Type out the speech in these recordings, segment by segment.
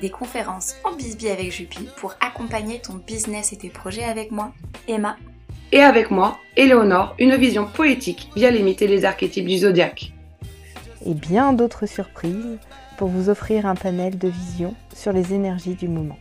Des conférences en bisbee avec Jupi pour accompagner ton business et tes projets avec moi, Emma. Et avec moi, Éléonore, une vision poétique via limiter les archétypes du zodiaque. Et bien d'autres surprises pour vous offrir un panel de vision sur les énergies du moment.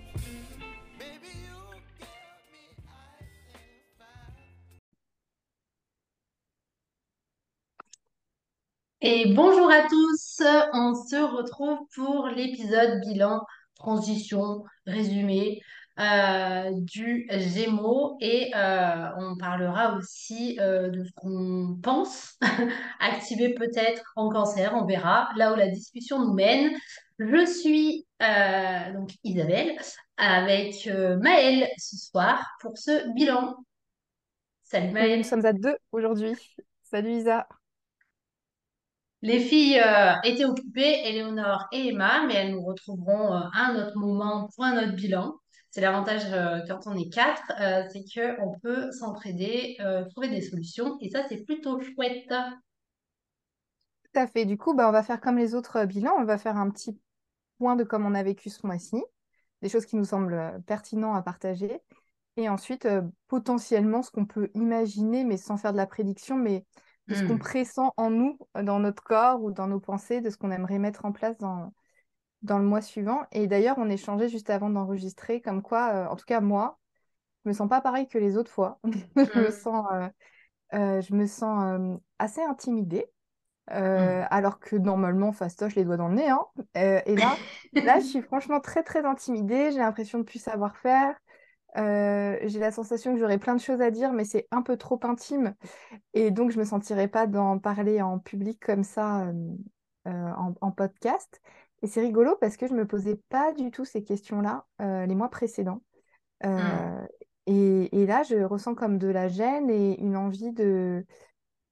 Et bonjour à tous, on se retrouve pour l'épisode bilan, transition, résumé euh, du Gémeaux et euh, on parlera aussi euh, de ce qu'on pense activer peut-être en cancer, on verra là où la discussion nous mène. Je suis donc Isabelle avec Maëlle ce soir pour ce bilan. Salut Maëlle. Nous sommes à deux aujourd'hui. Salut Isa. Les filles euh, étaient occupées, Éléonore et Emma, mais elles nous retrouveront euh, à un autre moment pour un autre bilan. C'est l'avantage euh, quand on est quatre, c'est qu'on peut s'entraider, trouver des solutions, et ça, c'est plutôt chouette. Tout à fait. Du coup, bah, on va faire comme les autres bilans, on va faire un petit point de comment on a vécu ce mois-ci, des choses qui nous semblent pertinentes à partager, et ensuite, potentiellement, ce qu'on peut imaginer, mais sans faire de la prédiction, mais de ce qu'on mmh. pressent en nous, dans notre corps ou dans nos pensées, de ce qu'on aimerait mettre en place dans, dans le mois suivant. Et d'ailleurs, on échangeait juste avant d'enregistrer, comme quoi, euh, en tout cas moi, je me sens pas pareil que les autres fois. je me mmh. sens, euh, euh, je me sens assez intimidée. Mmh. alors que normalement, fastoche les doigts dans le nez. Hein. et là, là, je suis franchement très, très intimidée. J'ai l'impression de plus savoir faire. Euh, j'ai la sensation que j'aurais plein de choses à dire, mais c'est un peu trop intime. Et donc, je ne me sentirais pas d'en parler en public comme ça, euh, euh, en, podcast. Et c'est rigolo parce que je ne me posais pas du tout ces questions-là les mois précédents. Mmh. Et, là, je ressens comme de la gêne et une envie de,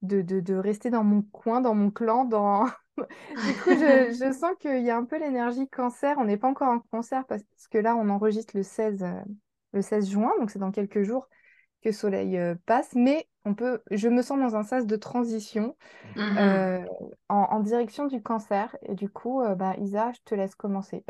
de, de, rester dans mon coin, dans mon clan. Dans... du coup, je, je sens qu'il y a un peu l'énergie cancer. On n'est pas encore en cancer parce que là, on enregistre le 16 le 16 juin, donc c'est dans quelques jours que Soleil euh, passe, mais on peut, je me sens dans un sas de transition mm-hmm. euh, en, direction du cancer. Et du coup, euh, bah, Isa, je te laisse commencer.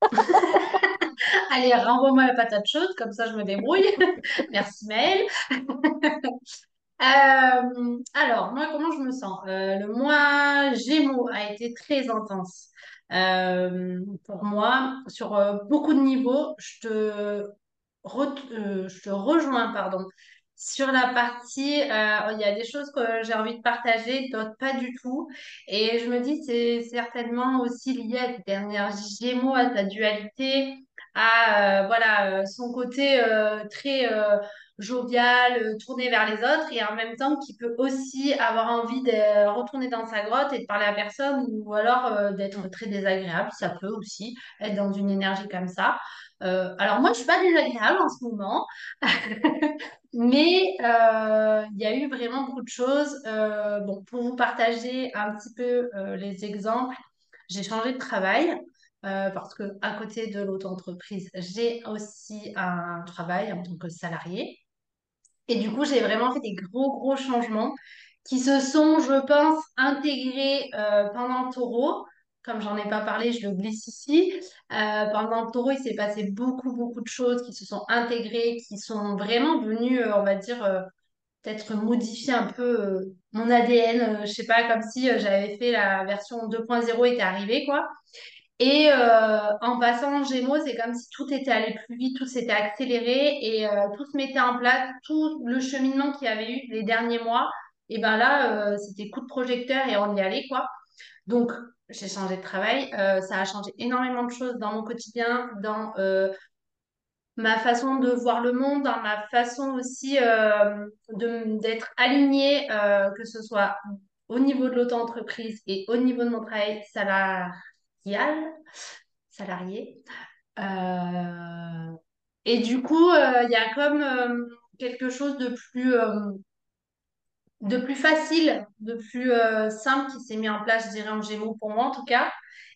Allez, renvoie-moi la patate chaude, comme ça je me débrouille. Merci Maëlle. alors, moi, comment je me sens? Le mois Gémeaux a été très intense. pour moi, sur beaucoup de niveaux, je te euh, je te rejoins, pardon. Sur la partie, euh, il y a des choses que j'ai envie de partager, d'autres pas du tout. Et je me dis, c'est certainement aussi lié à cette énergie gémeaux, à ta dualité, à euh, voilà, son côté très jovial, tourné vers les autres, et en même temps qui peut aussi avoir envie de retourner dans sa grotte et de parler à personne, ou alors d'être très désagréable. Ça peut aussi être dans une énergie comme ça. Euh, alors moi, je suis pas désagréable en ce moment, mais euh, il y a eu vraiment beaucoup de choses. Euh, bon, pour vous partager un petit peu les exemples, j'ai changé de travail parce que à côté de l'auto-entreprise, j'ai aussi un travail en tant que salarié. Et du coup, j'ai vraiment fait des gros, gros changements qui se sont, je pense, intégrés pendant le taureau comme j'en ai pas parlé, je le glisse ici. Euh, pendant le taureau, il s'est passé beaucoup, beaucoup de choses qui se sont intégrées, qui sont vraiment venues, euh, on va dire, euh, peut-être modifier un peu mon ADN. je sais pas, comme si j'avais fait la version 2.0 était arrivée, quoi. Et euh, en passant en Gémeaux, c'est comme si tout était allé plus vite, tout s'était accéléré et euh, tout se mettait en place, tout le cheminement qu'il y avait eu les derniers mois. Et ben là, euh, c'était coup de projecteur et on y allait, quoi. Donc, j'ai changé de travail. ça a changé énormément de choses dans mon quotidien, dans ma façon de voir le monde, dans ma façon aussi de, d'être alignée, que ce soit au niveau de l'auto-entreprise et au niveau de mon travail salarial, salarié. et du coup, il y a comme quelque chose de plus de plus facile, de plus euh, simple qui s'est mis en place, je dirais, en Gémeaux pour moi en tout cas.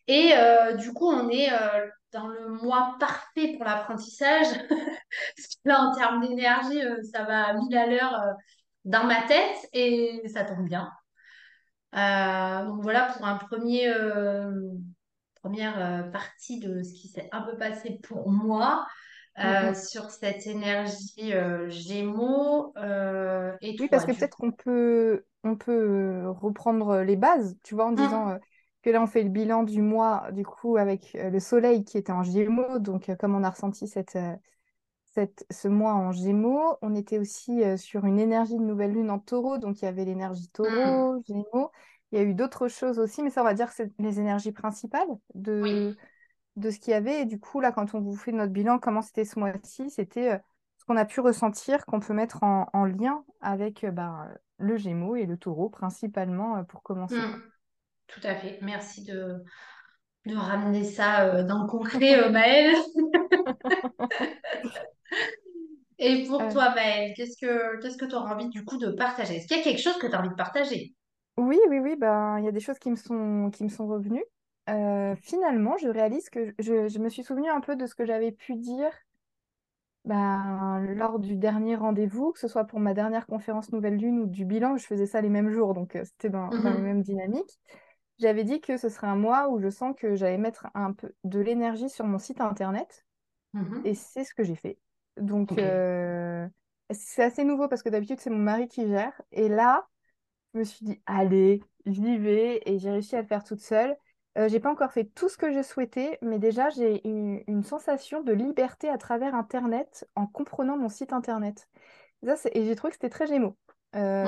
Et euh, du coup, on est euh, dans le mois parfait pour l'apprentissage. là, en termes d'énergie, ça va à 1000 à l'heure dans ma tête et ça tombe bien. donc voilà pour un premier, première partie de ce qui s'est un peu passé pour moi. Euh, sur cette énergie euh, Gémeaux. Euh, et oui, parce que peut-être qu'on peut, on peut reprendre les bases, tu vois, en mmh. disant que là, on fait le bilan du mois, du coup, avec le soleil qui était en Gémeaux. Donc, comme on a ressenti cette, cette, ce mois en Gémeaux, on était aussi sur une énergie de nouvelle lune en taureau. Donc, il y avait l'énergie taureau, mmh. Gémeaux. Il y a eu d'autres choses aussi, mais ça, on va dire que c'est les énergies principales de de ce qu'il y avait. Et du coup, là, quand on vous fait notre bilan, comment c'était ce mois-ci, c'était euh, ce qu'on a pu ressentir, qu'on peut mettre en, lien avec euh, ben, le Gémeaux et le Taureau, principalement, euh, pour commencer. Mmh. Tout à fait. Merci de, de ramener ça dans le concret, Maëlle. Et pour toi, Maëlle, qu'est-ce que qu'est-ce que tu auras envie du coup de partager? Est-ce qu'il y a quelque chose que tu as envie de partager? Oui, oui, oui. Ben, il y a des choses qui me sont, qui me sont revenues. Euh, finalement, je réalise que je, me suis souvenu un peu de ce que j'avais pu dire ben, lors du dernier rendez-vous, que ce soit pour ma dernière conférence Nouvelle Lune ou du bilan, je faisais ça les mêmes jours, donc euh, c'était dans, les mhm. mêmes dynamiques. J'avais dit que ce serait un mois où je sens que j'allais mettre un peu de l'énergie sur mon site internet, mhm. et c'est ce que j'ai fait. Donc, euh, c'est assez nouveau parce que d'habitude, c'est mon mari qui gère, et là, je me suis dit, allez, j'y vais, et j'ai réussi à le faire toute seule. Euh, j'ai pas encore fait tout ce que je souhaitais, mais déjà j'ai une, une sensation de liberté à travers Internet en comprenant mon site Internet. Ça, et j'ai trouvé que c'était très gémeaux. Euh,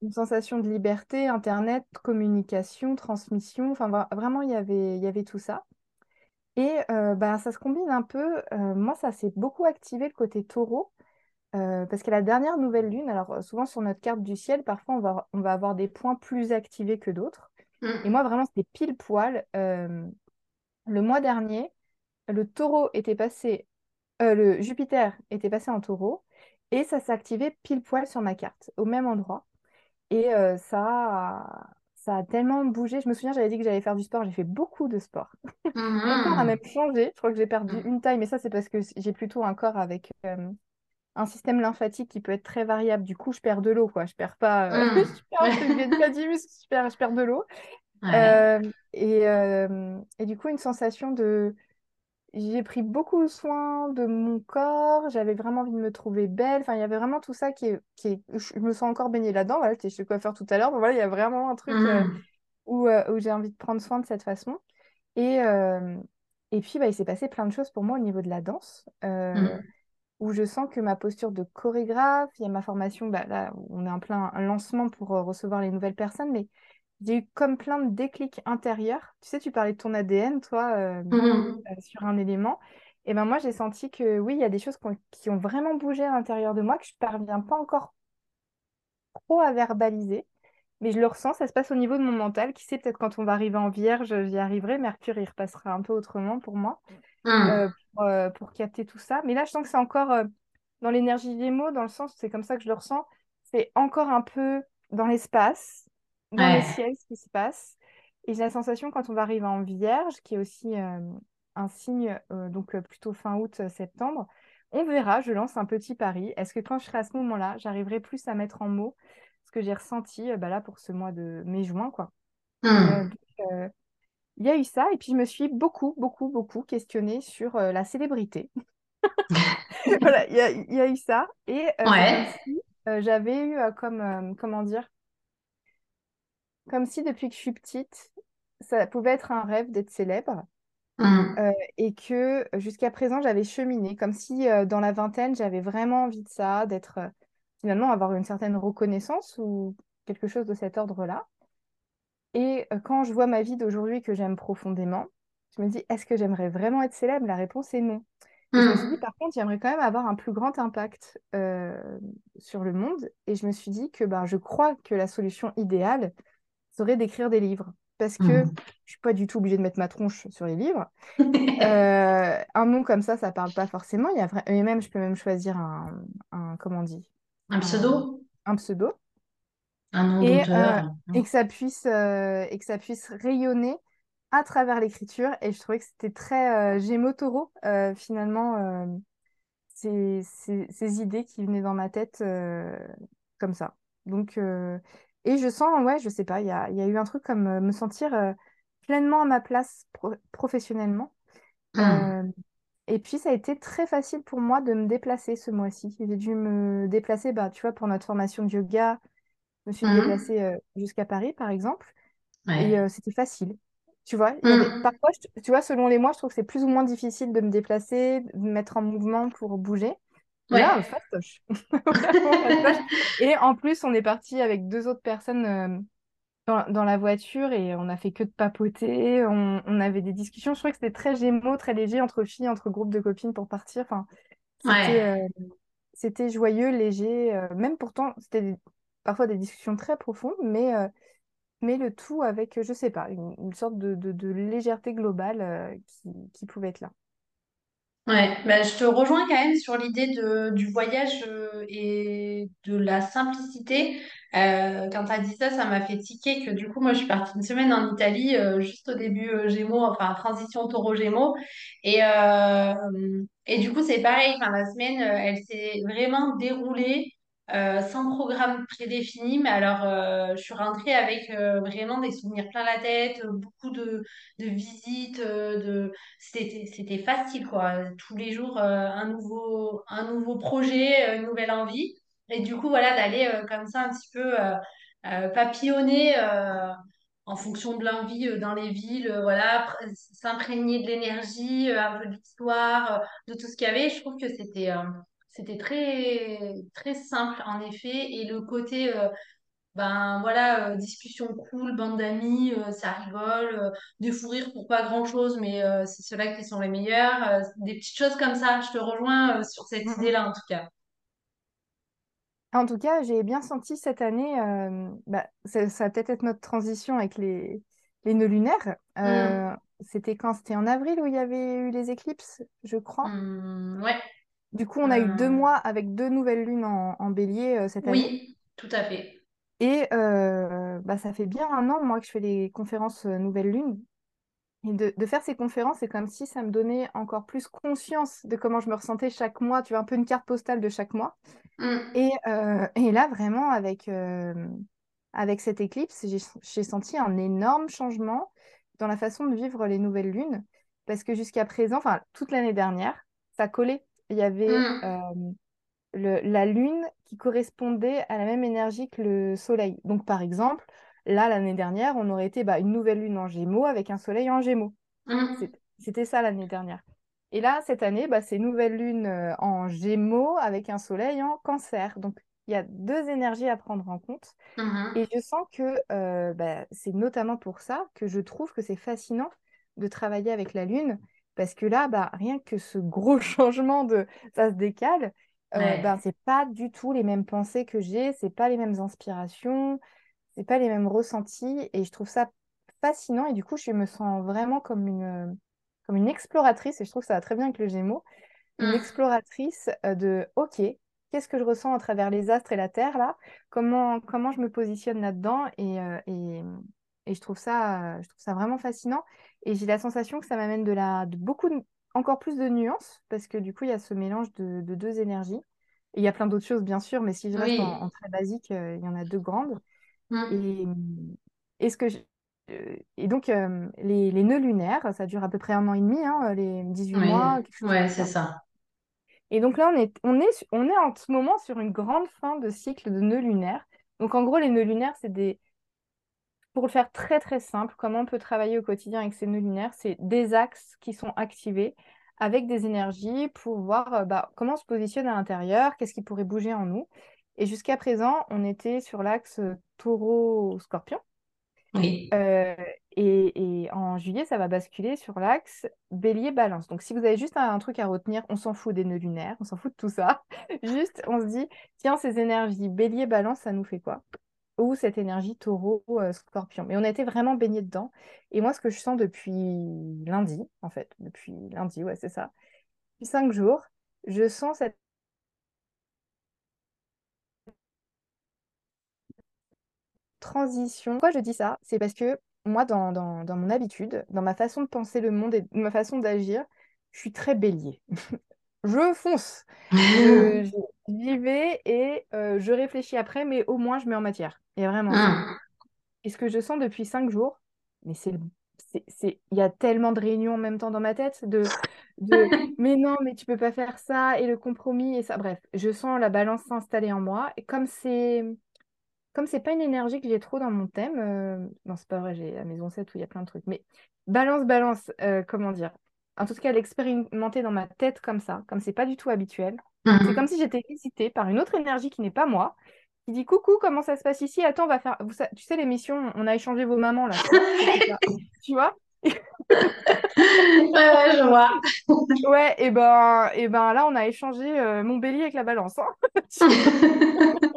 une sensation de liberté, Internet, communication, transmission. Enfin, vraiment, y il y avait tout ça. Et euh, bah, ça se combine un peu. moi, ça s'est beaucoup activé le côté taureau. parce que la dernière nouvelle lune, alors souvent sur notre carte du ciel, parfois on va, on va avoir des points plus activés que d'autres. Et moi, vraiment, c'était pile poil. Euh, le mois dernier, le taureau était passé, euh, le Jupiter était passé en taureau et ça s'est activé pile poil sur ma carte, au même endroit. Et euh, ça, a, ça a tellement bougé. Je me souviens, j'avais dit que j'allais faire du sport. J'ai fait beaucoup de sport. Mon corps a même changé. Je crois que j'ai perdu une taille, mais ça, c'est parce que j'ai plutôt un corps avec un système lymphatique qui peut être très variable. Du coup, je perds de l'eau, quoi. Je perds pas, euh, mmh. je perds pas du muscle, je perds, je perds de l'eau. Euh, et, euh, et, du coup, une sensation de. J'ai pris beaucoup soin de mon corps, j'avais vraiment envie de me trouver belle. Enfin, il y avait vraiment tout ça qui est. Qui est... Je me sens encore baignée là-dedans. Voilà, j'étais chez coiffeur tout à l'heure. Donc voilà, il y a vraiment un truc mmh. où, où j'ai envie de prendre soin de cette façon. Et, et puis, bah, il s'est passé plein de choses pour moi au niveau de la danse. Mmh où je sens que ma posture de chorégraphe, il y a ma formation, bah, là, on est en plein lancement pour euh, recevoir les nouvelles personnes, mais j'ai eu comme plein de déclics intérieurs. Tu sais, tu parlais de ton ADN, toi, euh, mmh euh, sur un élément. Et ben moi, j'ai senti que oui, il y a des choses qui ont, vraiment bougé à l'intérieur de moi que je ne parviens pas encore trop à verbaliser. Mais je le ressens, ça se passe au niveau de mon mental. Qui sait, peut-être quand on va arriver en vierge, j'y arriverai. Mercure, il repassera un peu autrement pour moi. Mmh. Euh, pour, capter tout ça. Mais là, je sens que c'est encore euh, dans l'énergie des mots, dans le sens, c'est comme ça que je le ressens, c'est encore un peu dans l'espace, dans le ciel, ce qui se passe. Et j'ai la sensation, quand on va arriver en vierge, qui est aussi euh, un signe, donc plutôt fin août, septembre, on verra, je lance un petit pari. Est-ce que quand je serai à ce moment-là, j'arriverai plus à mettre en mots ce que j'ai ressenti bah là, pour ce mois de mai-juin, quoi. Mmh il y a eu ça, et puis je me suis beaucoup, beaucoup, beaucoup questionnée sur euh, la célébrité. voilà, il y, a eu ça. Et euh, euh, j'avais eu comme, comment dire, comme si depuis que je suis petite, ça pouvait être un rêve d'être célèbre. Euh, et que jusqu'à présent, j'avais cheminé, comme si dans la vingtaine, j'avais vraiment envie de ça, d'être finalement avoir une certaine reconnaissance ou quelque chose de cet ordre-là. Et euh, quand je vois ma vie d'aujourd'hui que j'aime profondément, je me dis, est-ce que j'aimerais vraiment être célèbre? La réponse est non. Je me suis dit, hum. par contre, j'aimerais quand même avoir un plus grand impact euh, sur le monde. Et je me suis dit que ben, je crois que la solution idéale serait d'écrire des livres. Parce que je Hum. ne suis pas du tout obligée de mettre ma tronche sur les livres. Euh, un nom comme ça, ça parle pas forcément. Il y a vra- Et même, je peux même choisir un, un comment on dit, Un pseudo? un, un pseudo. Un nom Et, euh, d'auteur? et que ça puisse, euh, et que ça puisse rayonner à travers l'écriture. Et je trouvais que c'était très euh, Gémeaux-Taureau, finalement, ces, ces- ces idées qui venaient dans ma tête comme ça. Donc, et je sens, ouais, je sais pas, il y a, y a eu un truc comme euh, me sentir euh, pleinement à ma place pro- professionnellement. Hum. Euh, et puis, ça a été très facile pour moi de me déplacer ce mois-ci. J'ai dû me déplacer, bah, tu vois, pour notre formation de yoga, me suis Hum. déplacée euh, jusqu'à Paris, par exemple, et Ouais. euh, c'était facile. Tu vois, avait Hum. parfois, je- tu vois, selon les mois, je trouve que c'est plus ou moins difficile de me déplacer, de me mettre en mouvement pour bouger. Et là, Ouais. fastoche. Et en plus, on est parti avec deux autres personnes euh, dans, dans la voiture et on a fait que de papoter. On, on avait des discussions. Je trouvais que c'était très gémeaux, très léger entre filles, entre groupes de copines pour partir. Enfin, c'était Ouais. euh, joyeux, léger. euh, même pourtant, c'était des- parfois des discussions très profondes, mais, euh, mais le tout avec, je sais pas, une, sorte de, légèreté globale euh, qui, pouvait être là. Ouais, bah, je te rejoins quand même sur l'idée du voyage euh, et de la simplicité. Quand tu as dit ça, ça m'a fait tiquer que du coup, moi, je suis partie une semaine en Italie, juste au début Gémeaux, enfin, transition taureau-Gémeaux. Et, et du coup, c'est pareil, la semaine, elle s'est vraiment déroulée euh, sans programme prédéfini. Mais alors, euh, je suis rentrée avec euh, vraiment des souvenirs plein la tête, beaucoup de, de visites, de c'était, facile, quoi. Tous les jours, un nouveau, un nouveau projet, une nouvelle envie. Et du coup, voilà, d'aller comme ça un petit peu papillonner en fonction de l'envie dans les villes, voilà, pr- s'imprégner de l'énergie, un peu euh, de tout ce qu'il y avait. Je trouve que c'était c'était très, très simple, en effet. Et le côté euh, ben voilà, euh, discussion cool, bande d'amis, euh, ça rigole, des fous rires pour pas grand-chose, mais c'est ceux-là qui sont les meilleurs. des petites choses comme ça. Je te rejoins sur cette Mm, mm. idée-là en tout cas. En tout cas, j'ai bien senti cette année, euh, bah, ça, ça va peut-être être notre transition avec les, les nœuds lunaires. Euh, c'était quand? C'était en avril où il y avait eu les éclipses, je crois. hum, ouais. Du coup, on a eu deux Euh, mois avec deux nouvelles lunes en, en bélier euh, cette année. oui, tout à fait. Et euh, bah, ça fait bien un an, moi, que je fais les conférences euh, Nouvelle Lune. Et de, de faire ces conférences, c'est comme si ça me donnait encore plus conscience de comment je me ressentais chaque mois. Tu vois, un peu une carte postale de chaque mois. Hum, Et, euh, et là, vraiment, avec, euh, avec cette éclipse, j'ai j'ai senti un énorme changement dans la façon de vivre les nouvelles lunes. Parce que jusqu'à présent, enfin, toute l'année dernière, ça collait. Il y avait le- la lune qui correspondait à la même énergie que le soleil. Donc, par exemple, là, l'année dernière, on aurait été bah, une nouvelle lune en Gémeaux avec un soleil en Gémeaux. C'est- C'était ça l'année dernière. Et là, cette année, bah, c'est nouvelle lune en Gémeaux avec un soleil en Cancer. Donc, il y a deux énergies à prendre en compte. hum, Et je sens que euh, bah, c'est notamment pour ça que je trouve que c'est fascinant de travailler avec la lune. Parce que là, bah, rien que ce gros changement de ça se décale, euh, ouais. ben, c'est pas du tout les mêmes pensées que j'ai, c'est pas les mêmes inspirations, c'est pas les mêmes ressentis. Et je trouve ça fascinant. Et du coup, je me sens vraiment comme une, comme une exploratrice. Et je trouve que ça va très bien avec le Gémeaux une Hum, exploratrice euh, de OK, qu'est-ce que je ressens à travers les astres et la Terre là? Comment, comment je me positionne là-dedans? Et, euh, et, et je trouve ça, euh, je trouve ça vraiment fascinant. Et j'ai la sensation que ça m'amène de la, de beaucoup, de- encore plus de nuances, parce que du coup, il y a ce mélange de, de deux énergies. Et il y a plein d'autres choses, bien sûr, mais si je reste en, très basique, euh, il y en a deux grandes. Hum, Et, et, ce que je- euh, et donc, euh, les, les nœuds lunaires, ça dure à peu près un an et demi, hein, les 18 mois, oui. quelque chose Ouais, c'est ça. Et donc là, on est, on est, on est en ce moment sur une grande fin de cycle de nœuds lunaires. Donc en gros, les nœuds lunaires, c'est des, pour le faire très très simple, comment on peut travailler au quotidien avec ces nœuds lunaires, c'est des axes qui sont activés avec des énergies pour voir euh, bah, comment on se positionne à l'intérieur, qu'est-ce qui pourrait bouger en nous. Et jusqu'à présent, on était sur l'axe taureau-scorpion. Oui. Euh, et, et en juillet, ça va basculer sur l'axe bélier-balance. Donc, si vous avez juste un, un truc à retenir, on s'en fout des nœuds lunaires, on s'en fout de tout ça. Juste, on se dit, tiens, ces énergies bélier-balance, ça nous fait quoi? Ou cette énergie taureau-scorpion. Mais on a été vraiment baigné dedans. Et moi, ce que je sens depuis lundi, en fait, depuis lundi, ouais, c'est ça, depuis cinq jours, je sens cette transition. Pourquoi je dis ça? C'est parce que moi, dans, dans- dans mon habitude, dans ma façon de penser le monde et ma façon d'agir, je suis très bélier. Je fonce. Je- j'y vais et euh, je réfléchis après, mais au moins je mets en matière. A vraiment. Et ce que je sens depuis cinq jours, mais c'est, c'est, c'est- il y a tellement de réunions en même temps dans ma tête de, de, mais non, mais tu peux pas faire ça et le compromis et ça. Bref, je sens la balance s'installer en moi. Et comme c'est, comme c'est pas une énergie que j'ai trop dans mon thème, euh, non, c'est pas vrai, j'ai la maison 7 où il y a plein de trucs, mais balance, balance, euh, comment dire? En tout cas, l'expérimenter dans ma tête comme ça, comme c'est pas du tout habituel. C'est Hum. comme si j'étais visitée par une autre énergie qui n'est pas moi, qui dit coucou, comment ça se passe ici? Attends, on va faire. vous Tu sais, l'émission, on a échangé vos mamans là. Tu vois? Ouais, ouais, je vois. Ouais, et ben, et ben là, on a échangé euh, mon bélier avec la balance. hein.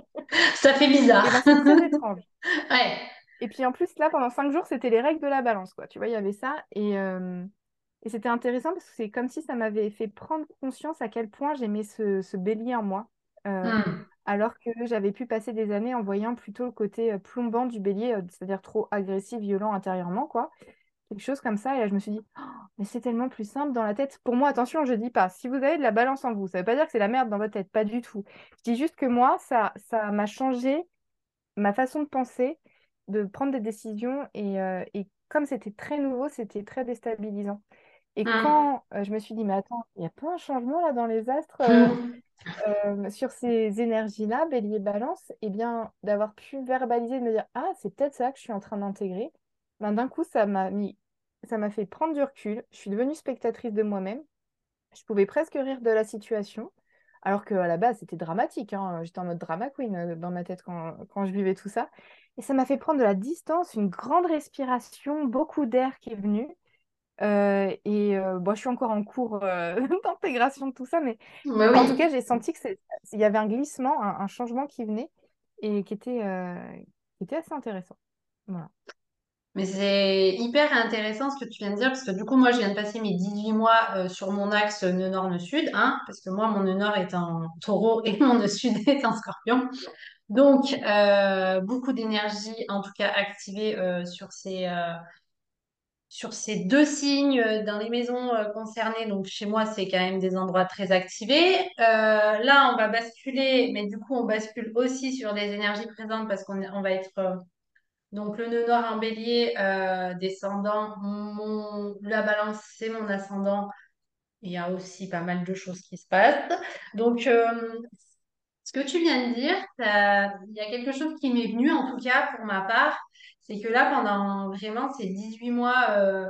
Ça fait bizarre. ben, c'est très étrange. Ouais. Et puis en plus, là, pendant cinq jours, c'était les règles de la balance, quoi. Tu vois, il y avait ça. Et, euh, et c'était intéressant parce que c'est comme si ça m'avait fait prendre conscience à quel point j'aimais ce, ce bélier en moi. Euh, Hum. alors que j'avais pu passer des années en voyant plutôt le côté euh, plombant du bélier, euh, c'est-à-dire trop agressif, violent intérieurement, quoi. Quelque chose comme ça. Et là, je me suis dit, Oh, mais c'est tellement plus simple dans la tête. Pour moi, attention, je dis pas, si vous avez de la balance en vous, ça veut pas dire que c'est la merde dans votre tête, pas du tout. Je dis juste que moi, ça, ça m'a changé ma façon de penser, de prendre des décisions. Et, euh, et comme c'était très nouveau, c'était très déstabilisant. Et Hum. quand euh, je me suis dit, mais attends, il n'y a pas un changement là dans les astres euh, Hum. euh, sur ces énergies-là, Bélier Balance, et bien d'avoir pu verbaliser, de me dire, ah, c'est peut-être ça que je suis en train d'intégrer, ben, d'un coup, ça m'a mis, ça m'a fait prendre du recul. Je suis devenue spectatrice de moi-même. Je pouvais presque rire de la situation, alors qu'à la base, c'était dramatique. hein. J'étais en mode drama queen dans ma tête quand, quand je vivais tout ça. Et ça m'a fait prendre de la distance, une grande respiration, beaucoup d'air qui est venu. Euh, et euh, bon, je suis encore en cours euh, d'intégration de tout ça, mais Mais en tout cas, j'ai senti que c'est, il y avait un glissement, un, un changement qui venait et qui était, qui était assez intéressant. Voilà. Mais c'est hyper intéressant ce que tu viens de dire, parce que du coup, moi, je viens de passer mes 18 mois sur mon axe nœud nord-nœud sud, hein, parce que moi, mon nœud nord est en taureau et mon nœud sud est en scorpion. Donc, beaucoup d'énergie, en tout cas, activée sur ces, sur ces deux signes euh, dans les maisons euh, concernées. Donc, chez moi, c'est quand même des endroits très activés. Euh, là, on va basculer, mais du coup, on bascule aussi sur des énergies présentes parce qu'on va être donc, le nœud nord en bélier, descendant, la balance, c'est mon ascendant. Il y a aussi pas mal de choses qui se passent. Donc, ce que tu viens de dire, il y a quelque chose qui m'est venu, en tout cas pour ma part, c'est que là, pendant vraiment ces 18 mois, euh,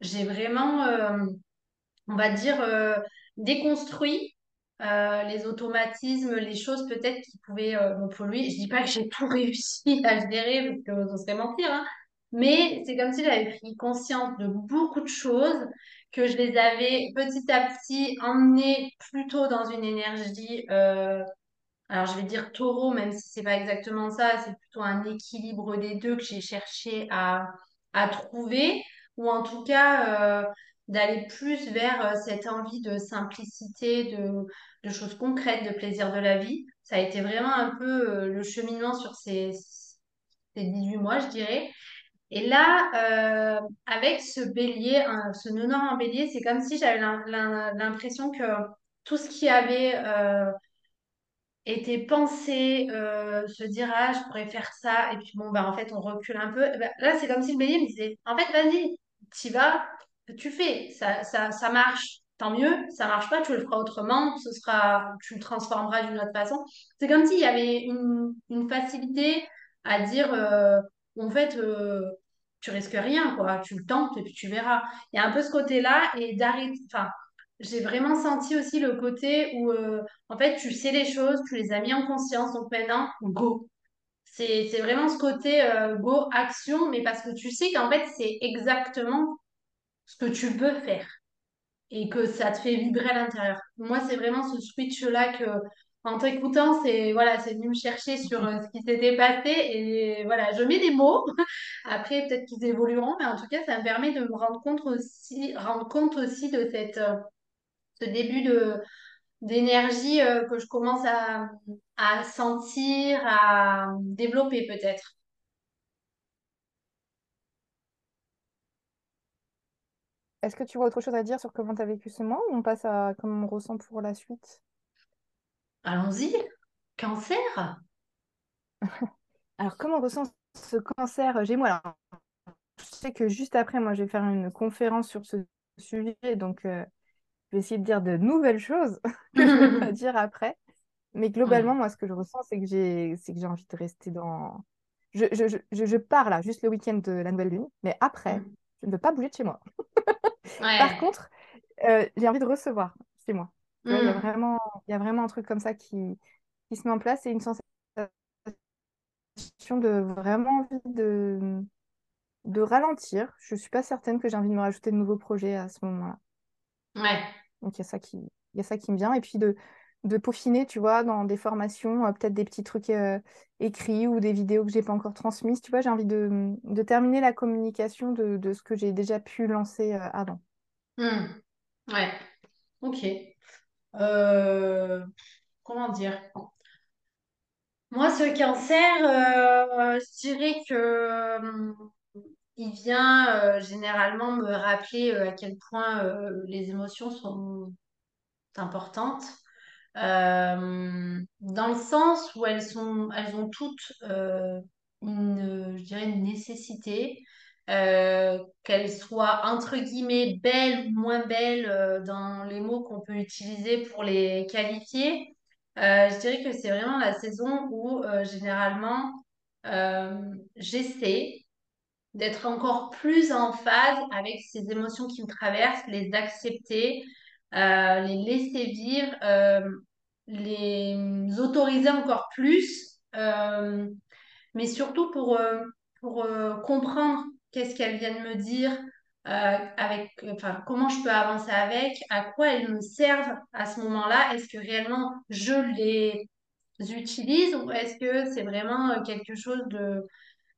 j'ai vraiment, euh, on va dire, euh, déconstruit les automatismes, les choses peut-être qui pouvaient me polluer. Je dis pas que j'ai tout réussi à gérer, parce que ce serait mentir, hein. Mais c'est comme si j'avais pris conscience de beaucoup de choses, que je les avais petit à petit emmenées plutôt dans une énergie, alors je vais dire taureau, même si c'est pas exactement ça, c'est plutôt un équilibre des deux que j'ai cherché à, à trouver, ou en tout cas euh, d'aller plus vers euh, cette envie de simplicité, de, de choses concrètes, de plaisir de la vie. Ça a été vraiment un peu euh, le cheminement sur ces, ces 18 mois, je dirais. Et là, avec ce bélier, un- ce nœud nord en bélier, c'est comme si j'avais l'im- l'im- l'impression que tout ce qui avait était pensé, euh, se dire, ah, je pourrais faire ça, et puis bon, bah, en fait, on recule un peu. Eh ben, là, c'est comme si le bélier me disait, en fait, vas-y, t'y vas, tu fais, ça, ça, ça marche, tant mieux, ça marche pas, tu le feras autrement, ce sera, tu le transformeras d'une autre façon. C'est comme s'il y avait une, une facilité à dire, euh, en fait, euh, tu risques rien, quoi. Tu le tentes et puis tu verras. Il y a un peu ce côté-là et d'arrêter. J'ai vraiment senti aussi le côté où, euh, en fait, tu sais les choses, tu les as mis en conscience, donc maintenant, go. C'est, vraiment ce côté euh, go, action, mais parce que tu sais qu'en fait, c'est exactement ce que tu veux faire et que ça te fait vibrer à l'intérieur. Moi, c'est vraiment ce switch-là que, en t'écoutant, c'est voilà, venu me chercher sur euh, ce qui s'était passé et voilà, je mets des mots. Après, peut-être qu'ils évolueront, mais en tout cas, ça me permet de me rendre compte aussi, rendre compte aussi de cette, ce début de d'énergie euh, que je commence à, à sentir, à développer peut-être. Est-ce que tu vois autre chose à dire sur comment tu as vécu ce mois ou on passe à comment on ressent pour la suite? Allons-y, cancer? Alors, comment on ressent ce cancer? Gémeaux? Alors, je sais que juste après, moi, je vais faire une conférence sur ce sujet, donc euh, vais essayer de dire de nouvelles choses que je ne vais pas dire après. Mais globalement, moi, ce que je ressens, c'est que j'ai, c'est que j'ai envie de rester dans. Je, je, je, je pars là, juste le week-end de la nouvelle lune, mais après, je ne veux pas bouger de chez moi. Par contre, euh, j'ai envie de recevoir chez moi. Il y a Mm. vraiment, il y a vraiment un truc comme ça qui, qui se met en place et une sensation de vraiment envie de, de ralentir. Je ne suis pas certaine que j'ai envie de me rajouter de nouveaux projets à ce moment-là. Ouais. Donc, il y a ça qui, il y a ça qui me vient. Et puis de, de peaufiner, tu vois, dans des formations, euh, peut-être des petits trucs euh, écrits ou des vidéos que j'ai pas encore transmises. Tu vois, j'ai envie de, de terminer la communication de, de ce que j'ai déjà pu lancer euh, avant. Mm. Ouais. Ok. Comment dire? Moi, ce cancer, je dirais que euh, il vient euh, généralement me rappeler euh, à quel point euh, les émotions sont importantes. Dans le sens où elles sont, elles ont toutes une, je dirais une nécessité, qu'elles soient entre guillemets belles ou moins belles dans les mots qu'on peut utiliser pour les qualifier. Je dirais que c'est vraiment la saison où généralement j'essaie d'être encore plus en phase avec ces émotions qui me traversent, les accepter, euh, les laisser vivre, euh, les autoriser encore plus, euh, mais surtout pour, pour comprendre qu'est-ce qu'elles viennent me dire, avec, enfin, comment je peux avancer avec, à quoi elles me servent à ce moment-là, est-ce que réellement je les utilise ou est-ce que c'est vraiment quelque chose de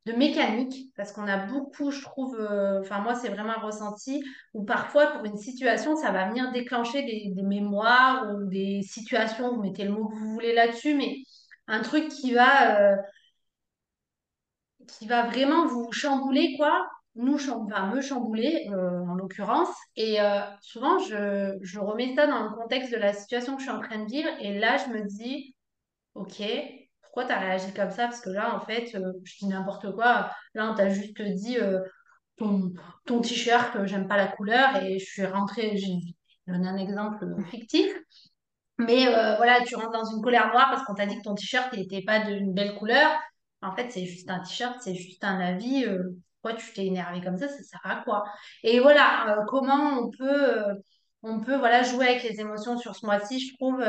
de mécanique, parce qu'on a beaucoup, je trouve, euh, enfin moi c'est vraiment un ressenti, où parfois pour une situation, ça va venir déclencher des, mémoires ou des situations, vous mettez le mot que vous voulez là-dessus, mais un truc qui va, euh, qui va vraiment vous chambouler, quoi, nous, cham- enfin, me chambouler euh, en l'occurrence, et souvent je, je remets ça dans le contexte de la situation que je suis en train de vivre, et là je me dis, Ok, pourquoi t'as réagi comme ça? Parce que là, en fait, euh, je dis n'importe quoi. Là, on t'a juste dit euh, ton, t-shirt, euh, j'aime pas la couleur et je suis rentrée, j'ai je donne un exemple fictif. Mais voilà, tu rentres dans une colère noire parce qu'on t'a dit que ton t-shirt n'était pas d'une belle couleur. En fait, c'est juste un t-shirt, c'est juste un avis. pourquoi tu t'es énervé comme ça? Ça sert à quoi? Et voilà, comment on peut, on peut voilà, jouer avec les émotions sur ce mois-ci, je trouve,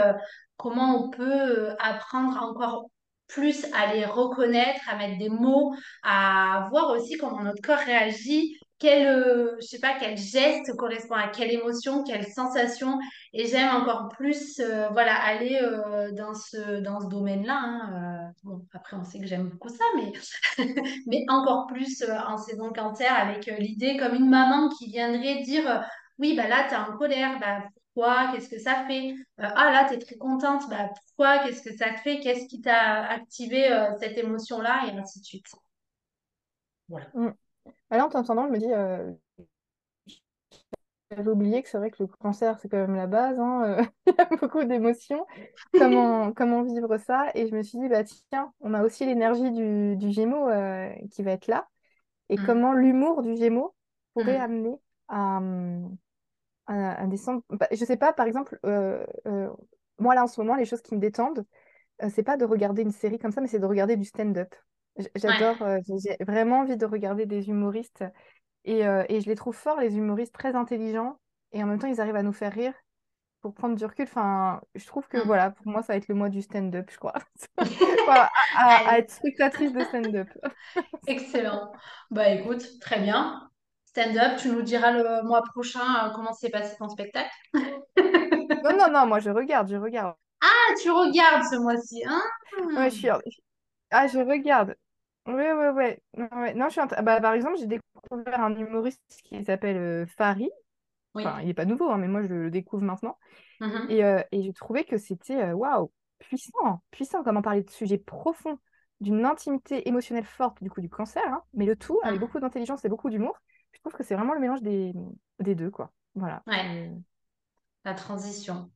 comment on peut apprendre encore plus à les reconnaître, à mettre des mots, à voir aussi comment notre corps réagit. Quel, euh, je sais pas, quel geste correspond à quelle émotion, quelle sensation. Et j'aime encore plus euh, voilà, aller euh, dans ce, dans ce domaine-là. hein. Bon, après, on sait que j'aime beaucoup ça, mais, mais encore plus en saison cancer avec l'idée comme une maman qui viendrait dire Oui, bah là, tu es en colère, bah, pourquoi Qu'est-ce que ça fait? Euh, Ah là, tu es très contente, bah, pourquoi Qu'est-ce que ça te fait? Qu'est-ce qui t'a activé euh, cette émotion-là? Et ainsi de suite. Voilà. Mm. Bah Là, en t'entendant, je me dis, euh, j'avais oublié que c'est vrai que le cancer, c'est quand même la base, hein, euh, il y a beaucoup d'émotions. Comment, comment vivre ça? Et je me suis dit, bah tiens, on a aussi l'énergie du, du Gémeaux qui va être là. Et Mm, comment l'humour du Gémeaux pourrait mm, amener à, descendre. Bah, je sais pas, par exemple, euh, euh, moi là en ce moment, les choses qui me détendent, euh, c'est pas de regarder une série comme ça, mais c'est de regarder du stand-up. J'adore, euh, j'ai vraiment envie de regarder des humoristes et, et je les trouve forts, les humoristes très intelligents et en même temps ils arrivent à nous faire rire pour prendre du recul. Enfin, je trouve que Mm. voilà, pour moi ça va être le mois du stand-up, je crois. À, à- être spectatrice de stand-up. excellent. Bah écoute, très bien. Stand-up, tu nous diras le mois prochain euh, comment s'est passé ton spectacle. Non, non, non, moi je regarde, je regarde. Ah, tu regardes ce mois-ci, hein? Ouais, je suis... Ah, je regarde. Ouais, ouais, ouais. Ouais. Non, je suis bah, par exemple, j'ai découvert un humoriste qui s'appelle euh. Oui. Enfin, il n'est pas nouveau, hein, mais moi je le découvre maintenant. Mhm. Et, euh, et j'ai trouvé que c'était euh, waouh, puissant, puissant, comment parler de sujets profonds, d'une intimité émotionnelle forte, du coup, du cancer, hein, mais le tout avec Mm. beaucoup d'intelligence et beaucoup d'humour. Trouve que c'est vraiment le mélange des, des deux, quoi. Voilà. Ouais, la transition.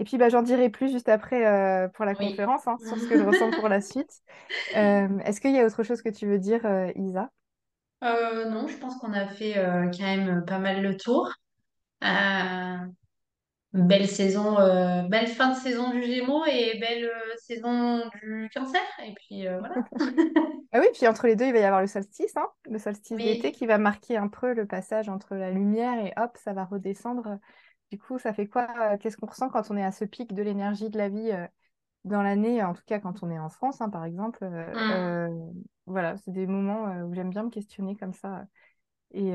et puis, bah, j'en dirai plus juste après euh, pour la Oui. conférence, hein, sur ce que je ressens pour la suite. Euh, est-ce qu'il y a autre chose que tu veux dire, euh, Isa? Non, je pense qu'on a fait quand même pas mal le tour. Euh, belle saison, euh, belle fin de saison du Gémeaux et belle euh, saison du Cancer. Et puis euh, voilà. Ah oui, puis entre les deux, il va y avoir le solstice, hein, le solstice d'été qui va marquer un peu le passage entre la lumière et hop, ça va redescendre. Du coup, ça fait quoi? Qu'est-ce qu'on ressent quand on est à ce pic de l'énergie de la vie dans l'année, en tout cas quand on est en France, hein, par exemple. Mm. voilà, c'est des moments où j'aime bien me questionner comme ça. Et,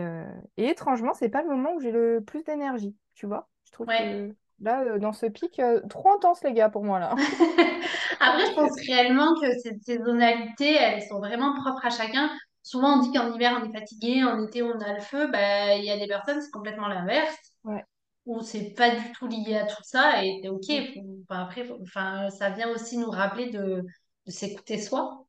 et étrangement, c'est pas le moment où j'ai le plus d'énergie, tu vois? Je trouve ouais. que là, euh, dans ce pic, euh, trop intense, les gars, pour moi, là. Après, je pense réellement que ces saisonnalités, elles sont vraiment propres à chacun. Souvent, on dit qu'en hiver, on est fatigué, en été, on a le feu. Bah, il y a des personnes, c'est complètement l'inverse, Ouais. où c'est pas du tout lié à tout ça. Et c'est OK. Faut- enfin, après, faut- enfin, ça vient aussi nous rappeler de, de s'écouter soi.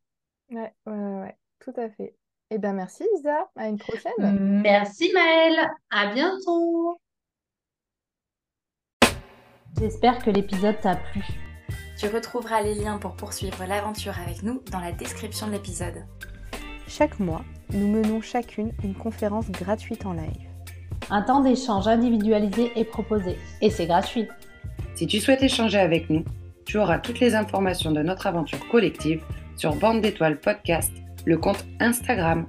Ouais, ouais, ouais, ouais, tout à fait. Eh bien, merci, Isa. À une prochaine. Merci Maëlle, à bientôt. J'espère que l'épisode t'a plu. Tu retrouveras les liens pour poursuivre l'aventure avec nous dans la description de l'épisode. Chaque mois, nous menons chacune une conférence gratuite en live. Un temps d'échange individualisé est proposé et c'est gratuit. Si tu souhaites échanger avec nous, tu auras toutes les informations de notre aventure collective sur Bande d'étoiles podcast, le compte Instagram